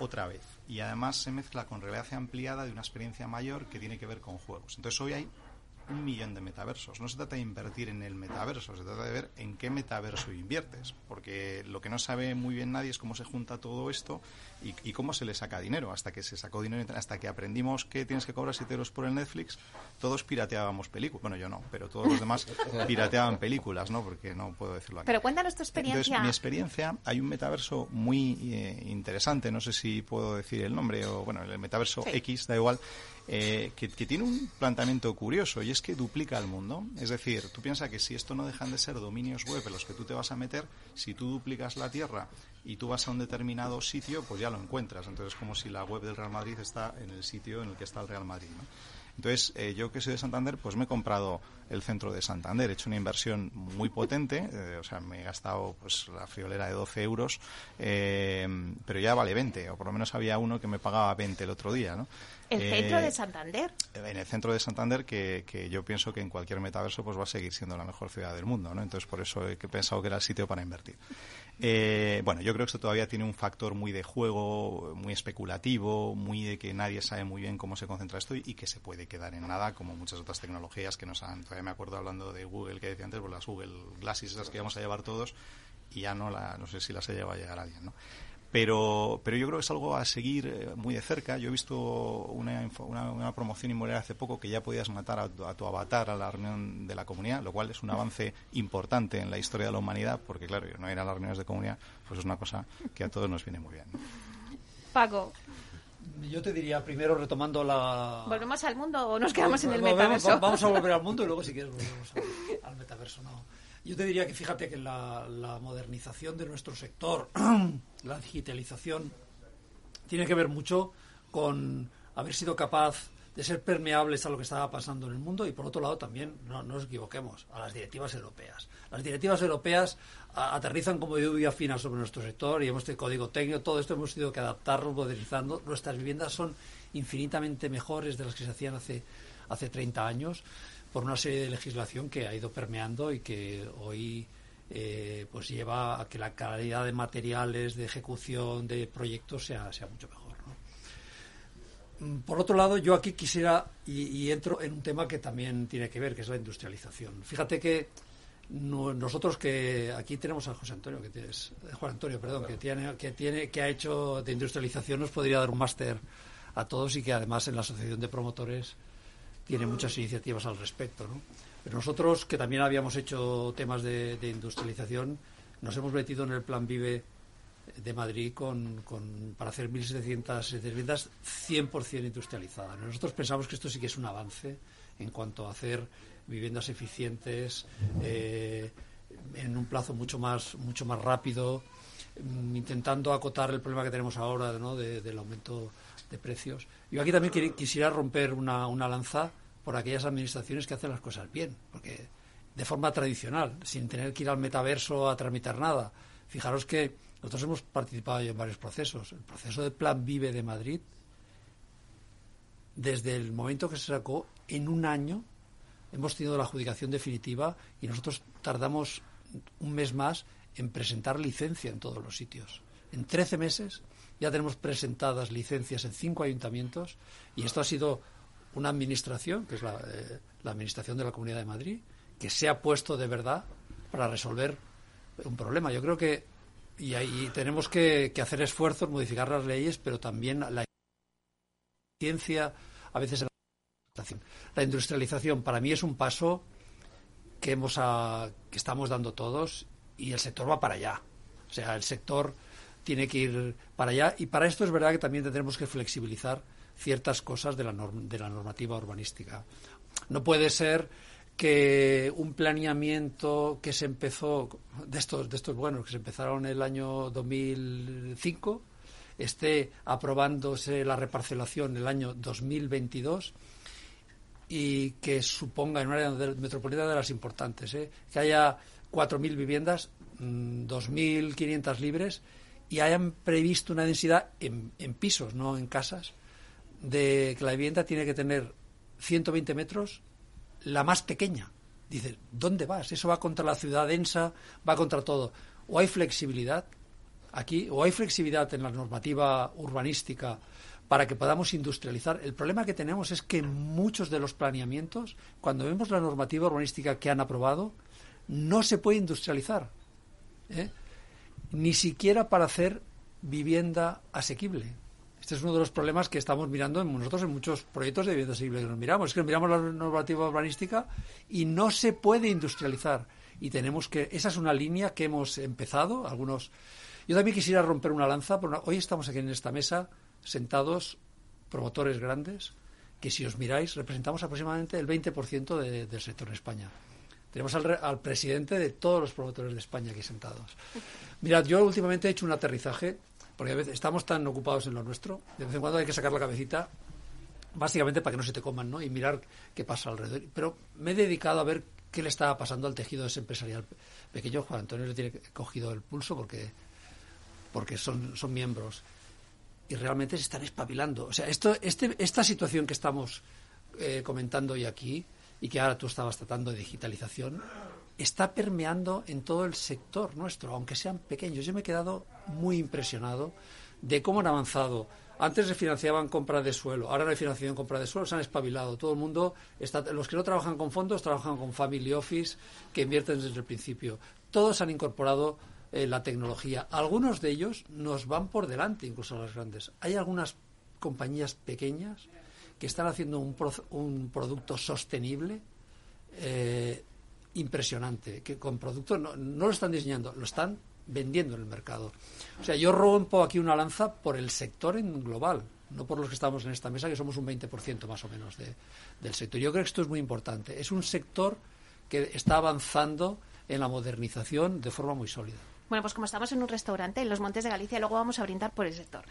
otra vez. Y además se mezcla con realidad ampliada de una experiencia mayor que tiene que ver con juegos. Entonces hoy hay un millón de metaversos. No se trata de invertir en el metaverso, se trata de ver en qué metaverso inviertes. Porque lo que no sabe muy bien nadie es cómo se junta todo esto y, y cómo se le saca dinero. Hasta que se sacó dinero, hasta que aprendimos que tienes que cobrar 7 euros por el Netflix, todos pirateábamos películas. Bueno, yo no, pero todos los demás pirateaban películas, ¿no? Porque no puedo decirlo aquí. Pero cuéntanos tu experiencia. Entonces, mi experiencia, hay un metaverso muy eh, interesante, no sé si puedo decir el nombre, o bueno, el metaverso Sí. X, da igual, eh, que, que tiene un planteamiento curioso y es que duplica el mundo. Es decir, tú piensas que si esto no dejan de ser dominios web en los que tú te vas a meter, si tú duplicas la Tierra y tú vas a un determinado sitio, pues ya lo encuentras. Entonces, es como si la web del Real Madrid está en el sitio en el que está el Real Madrid. ¿no? Entonces, eh, yo que soy de Santander, pues me he comprado el centro de Santander. He hecho una inversión muy potente, eh, o sea, me he gastado pues la friolera de 12 euros, eh, pero ya vale 20, o por lo menos había uno que me pagaba 20 el otro día, ¿no? El Eh, centro de Santander. en el centro de Santander que, que yo pienso que en cualquier metaverso pues va a seguir siendo la mejor ciudad del mundo ¿no? entonces por eso he pensado que era el sitio para invertir Eh, bueno yo creo que esto todavía tiene un factor muy de juego muy especulativo muy de que nadie sabe muy bien cómo se concentra esto y, que se puede quedar en nada como muchas otras tecnologías que nos han todavía me acuerdo hablando de Google que decía antes pues las Google Glasses esas que vamos a llevar todos y ya no la no sé si las se lleva a llegar alguien ¿no? Pero pero yo creo que es algo a seguir eh, muy de cerca yo he visto una, info- una, una promoción inmobiliaria hace poco que ya podías matar a, tu- a tu avatar a la reunión de la comunidad lo cual es un avance importante en la historia de la humanidad porque claro no ir a las reuniones de comunidad pues es una cosa que a todos nos viene muy bien ¿no? Paco, Yo te diría primero retomando la... ¿volvemos al mundo o nos quedamos en el metaverso? Vamos a volver al mundo y luego si quieres volvemos al, al metaverso. No. Yo te diría que fíjate que la, la modernización de nuestro sector, la digitalización, tiene que ver mucho con haber sido capaz de ser permeables a lo que estaba pasando en el mundo y por otro lado también, no, no nos equivoquemos, a las directivas europeas. Las directivas europeas aterrizan como lluvia fina sobre nuestro sector y hemos tenido código técnico, todo esto hemos tenido que adaptarlo, modernizando. Nuestras viviendas son infinitamente mejores de las que se hacían hace, hace 30 años por una serie de legislación que ha ido permeando y que hoy eh, pues lleva a que la calidad de materiales, de ejecución de proyectos sea, sea mucho mejor. ¿no? Mm, Por otro lado, yo aquí quisiera, y, y entro en un tema que también tiene que ver, que es la industrialización. Fíjate que no- nosotros que aquí tenemos a José Antonio, que tienes, eh, Juan Antonio, perdón, que tiene, que tiene, que ha hecho de industrialización, nos podría dar un máster a todos y que además en la asociación de promotores tiene muchas iniciativas al respecto, ¿no? Pero nosotros que también habíamos hecho temas de, de industrialización, nos hemos metido en el plan Vive de Madrid con, con- para hacer 1.700 viviendas 100% industrializadas. Nosotros pensamos que esto sí que es un avance en cuanto a hacer viviendas eficientes eh, en un plazo mucho más mucho más rápido, mm, intentando acotar el problema que tenemos ahora ¿no? de- del aumento de precios. Yo aquí también quisiera romper una, una lanza por aquellas administraciones que hacen las cosas bien, porque de forma tradicional, sin tener que ir al metaverso a tramitar nada. Fijaros que nosotros hemos participado en varios procesos. El proceso de Plan Vive de Madrid, desde el momento que se sacó, en un año hemos tenido la adjudicación definitiva y nosotros tardamos un mes más en presentar licencia en todos los sitios. En 13 meses ya tenemos presentadas licencias en cinco ayuntamientos y esto ha sido una administración, que es la, eh, la Administración de la Comunidad de Madrid, que se ha puesto de verdad para resolver un problema. Yo creo que y ahí tenemos que, hacer esfuerzos, modificar las leyes, pero también la ciencia, a veces la industrialización. La industrialización para mí es un paso que hemos que estamos dando todos y el sector va para allá. O sea, el sector tiene que ir para allá y para esto es verdad que también tendremos que flexibilizar ciertas cosas de la, normativa urbanística. No puede ser que un planeamiento que se empezó de estos buenos que se empezaron el año 2005 esté aprobándose la reparcelación el año 2022 y que suponga en un área metropolitana de las importantes, ¿eh? que haya 4.000 viviendas, mm, 2.500 libres y hayan previsto una densidad en, en pisos, no en casas, de que la vivienda tiene que tener 120 metros, la más pequeña. Dices, ¿dónde vas? Eso va contra la ciudad densa, va contra todo. O hay flexibilidad aquí, o hay flexibilidad en la normativa urbanística para que podamos industrializar. El problema que tenemos es que muchos de los planeamientos, cuando vemos la normativa urbanística que han aprobado, no se puede industrializar. ¿eh? Ni siquiera para hacer vivienda asequible. Este es uno de los problemas que estamos mirando en nosotros en muchos proyectos de vivienda asequible que nos miramos. Es que miramos la normativa urbanística y no se puede industrializar. Y tenemos que. Esa es una línea que hemos empezado. Algunos. Yo también quisiera romper una lanza. Pero hoy estamos aquí en esta mesa sentados promotores grandes que si os miráis representamos aproximadamente el 20% de- del sector en España. Tenemos al, al presidente de todos los promotores de España aquí sentados. Mirad, yo últimamente he hecho un aterrizaje, porque a veces estamos tan ocupados en lo nuestro, de vez en cuando hay que sacar la cabecita básicamente para que no se te coman, ¿no? Y mirar qué pasa alrededor. Pero me he dedicado a ver qué le estaba pasando al tejido empresarial pequeño. Juan Antonio le tiene cogido el pulso porque, porque son, son miembros. Y realmente se están espabilando. O sea, esto, este, esta situación que estamos eh, comentando hoy aquí y que ahora tú estabas tratando de digitalización, está permeando en todo el sector nuestro, aunque sean pequeños. Yo me he quedado muy impresionado de cómo han avanzado. Antes refinanciaban compra de suelo, ahora refinanciación compra de suelo, se han espabilado. Todo el mundo, los que no trabajan con fondos, trabajan con family office, que invierten desde el principio. Todos han incorporado eh, la tecnología. Algunos de ellos nos van por delante, incluso las grandes. Hay algunas compañías pequeñas que están haciendo un, un producto sostenible eh, impresionante, que con productos no, no lo están diseñando, lo están vendiendo en el mercado. O sea, yo rompo aquí una lanza por el sector en global, no por los que estamos en esta mesa, que somos un 20% más o menos de, del sector. Yo creo que esto es muy importante. Es un sector que está avanzando en la modernización de forma muy sólida. Bueno, pues como estamos en un restaurante en los Montes de Galicia, luego vamos a brindar por el sector.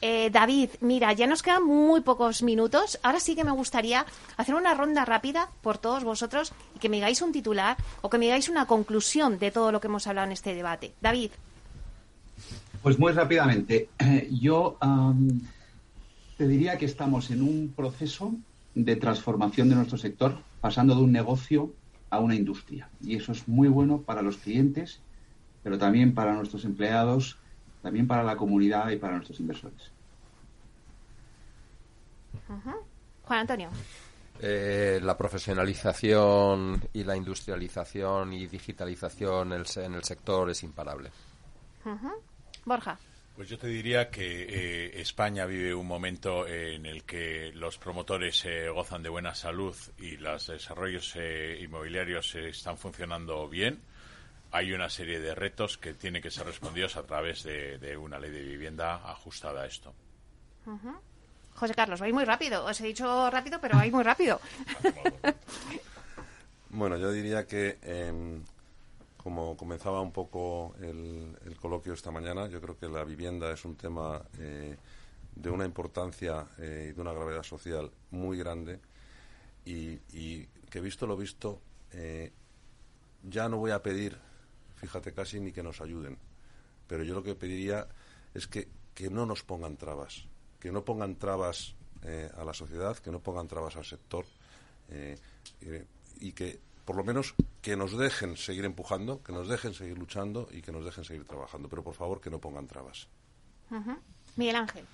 Eh, David, mira, ya nos quedan muy pocos minutos. Ahora sí que me gustaría hacer una ronda rápida por todos vosotros y que me digáis un titular o que me digáis una conclusión de todo lo que hemos hablado en este debate. David. Pues muy rápidamente. Yo te diría que estamos en un proceso de transformación de nuestro sector, pasando de un negocio a una industria. Y eso es muy bueno para los clientes pero también para nuestros empleados, también para la comunidad y para nuestros inversores. Juan Antonio. Eh, la profesionalización y la industrialización y digitalización en el, sector es imparable. Borja. Pues yo te diría que eh, España vive un momento en el que los promotores eh, gozan de buena salud y los desarrollos inmobiliarios están funcionando bien hay una serie de retos que tienen que ser respondidos a través de, una ley de vivienda ajustada a esto. José Carlos, vais muy rápido. Os he dicho rápido, pero vais muy rápido. bueno, yo diría que, em, como comenzaba un poco el, coloquio esta mañana, yo creo que la vivienda es un tema eh, de una importancia eh, y de una gravedad social muy grande y, y que visto lo visto, eh, ya no voy a pedir fíjate casi ni que nos ayuden. Pero yo lo que pediría es que, que no nos pongan trabas, que no pongan trabas eh, a la sociedad, que no pongan trabas al sector eh, y que por lo menos que nos dejen seguir empujando, que nos dejen seguir luchando y que nos dejen seguir trabajando, pero por favor que no pongan trabas. Miguel Ángel.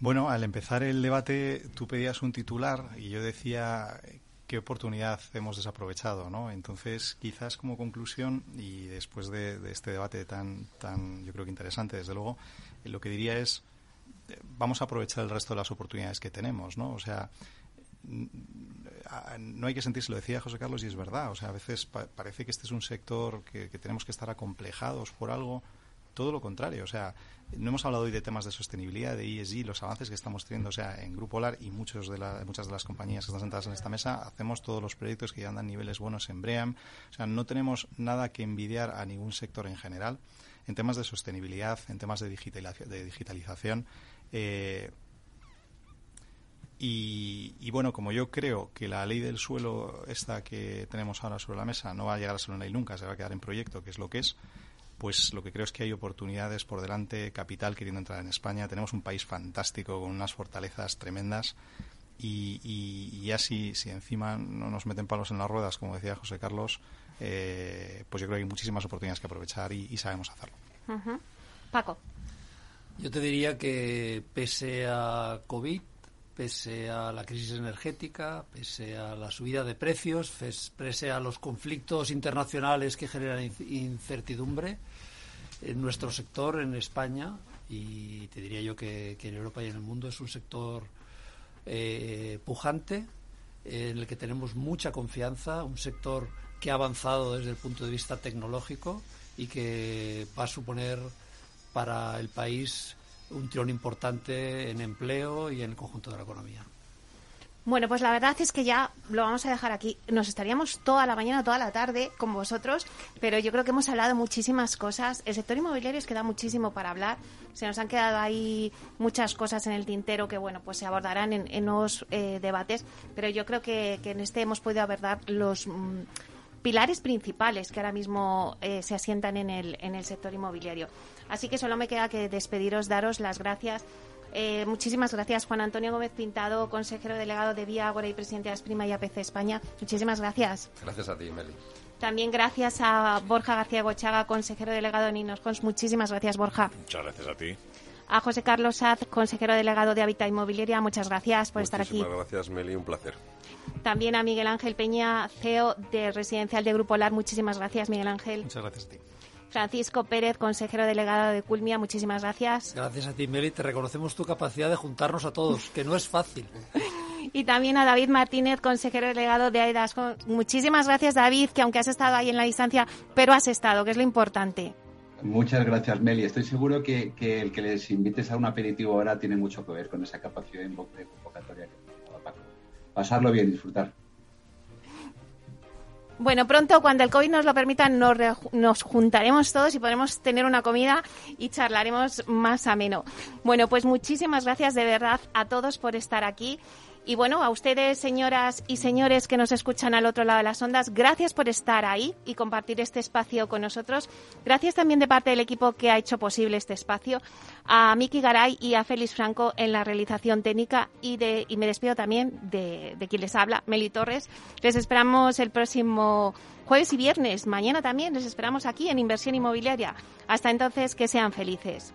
Bueno, al empezar el debate tú pedías un titular y yo decía qué oportunidad hemos desaprovechado, ¿no? Entonces, quizás como conclusión y después de, este debate tan, tan, yo creo que interesante, desde luego, eh, lo que diría es eh, vamos a aprovechar el resto de las oportunidades que tenemos, ¿no? O sea, no hay que sentirse, lo decía José Carlos y es verdad, o sea, a veces parece que este es un sector que, que tenemos que estar acomplejados por algo, todo lo contrario, o sea, no hemos hablado hoy de temas de sostenibilidad, de ESG, los avances que estamos teniendo, o sea, en Grupo Polar y muchos de muchas de las compañías que están sentadas en esta mesa, hacemos todos los proyectos que ya andan niveles buenos en BREAM. O sea, no tenemos nada que envidiar a ningún sector en general en temas de sostenibilidad, en temas de, de digitalización. Eh, y, y, bueno, como yo creo que la ley del suelo, esta que tenemos ahora sobre la mesa, no va a llegar a ser una ley nunca, se va a quedar en proyecto, que es lo que es, pues lo que creo es que hay oportunidades por delante, capital queriendo entrar en España. Tenemos un país fantástico con unas fortalezas tremendas y, y, ya si, encima no nos meten palos en las ruedas, como decía José Carlos, eh, pues yo creo que hay muchísimas oportunidades que aprovechar y, sabemos hacerlo. Paco. Yo te diría que pese a COVID, pese a la crisis energética, pese a la subida de precios, pese a los conflictos internacionales que generan incertidumbre, en nuestro sector en España, y te diría yo que, en Europa y en el mundo, es un sector eh, pujante, en el que tenemos mucha confianza, un sector que ha avanzado desde el punto de vista tecnológico y que va a suponer para el país un tirón importante en empleo y en el conjunto de la economía. Bueno, pues la verdad es que ya lo vamos a dejar aquí. Nos estaríamos toda la mañana, toda la tarde con vosotros, pero yo creo que hemos hablado muchísimas cosas. El sector inmobiliario es que da muchísimo para hablar. Se nos han quedado ahí muchas cosas en el tintero que, bueno, pues se abordarán en, en nuevos eh, debates, pero yo creo que, que, en este hemos podido abordar los mm, pilares principales que ahora mismo eh, se asientan en el, en el sector inmobiliario. Así que solo me queda que despediros, daros las gracias eh, muchísimas gracias, Juan Antonio Gómez Pintado, consejero delegado de Vía Agora y presidente de Asprima y APC España. Muchísimas gracias. Gracias a ti, Meli. También gracias a Borja García Gochaga, consejero delegado de Ninos Muchísimas gracias, Borja. Muchas gracias a ti. A José Carlos Saz, consejero delegado de Hábitat Inmobiliaria. Muchas gracias por estar aquí. Muchas gracias, Meli. Un placer. También a Miguel Ángel Peña, CEO de Residencial de Grupo LAR. Muchísimas gracias, Miguel Ángel. Muchas gracias a ti. Francisco Pérez, consejero delegado de Culmia, muchísimas gracias. Gracias a ti, Meli. Te reconocemos tu capacidad de juntarnos a todos, que no es fácil. y también a David Martínez, consejero delegado de AIDAS. Muchísimas gracias, David, que aunque has estado ahí en la distancia, pero has estado, que es lo importante. Muchas gracias, Meli. Estoy seguro que, que el que les invites a un aperitivo ahora tiene mucho que ver con esa capacidad de convocatoria que Pasarlo bien, disfrutar. Bueno, pronto, cuando el COVID nos lo permita, nos, nos, juntaremos todos y podremos tener una comida y charlaremos más ameno. Bueno, pues muchísimas gracias de verdad a todos por estar aquí. Y bueno, a ustedes, señoras y señores que nos escuchan al otro lado de las ondas, gracias por estar ahí y compartir este espacio con nosotros. Gracias también de parte del equipo que ha hecho posible este espacio, a Miki Garay y a Félix Franco en la realización técnica y, de, y me despido también de, de quien les habla, Meli Torres. Les esperamos el próximo jueves y viernes. Mañana también les esperamos aquí en Inversión Inmobiliaria. Hasta entonces, que sean felices.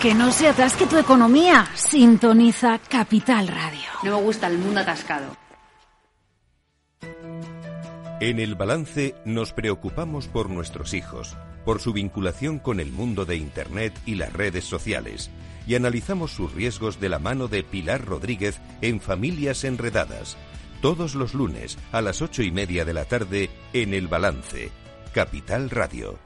Que no se atasque tu economía. Sintoniza Capital Radio. No me gusta el mundo atascado. En el balance nos preocupamos por nuestros hijos por su vinculación con el mundo de Internet y las redes sociales, y analizamos sus riesgos de la mano de Pilar Rodríguez en Familias Enredadas, todos los lunes a las ocho y media de la tarde en El Balance, Capital Radio.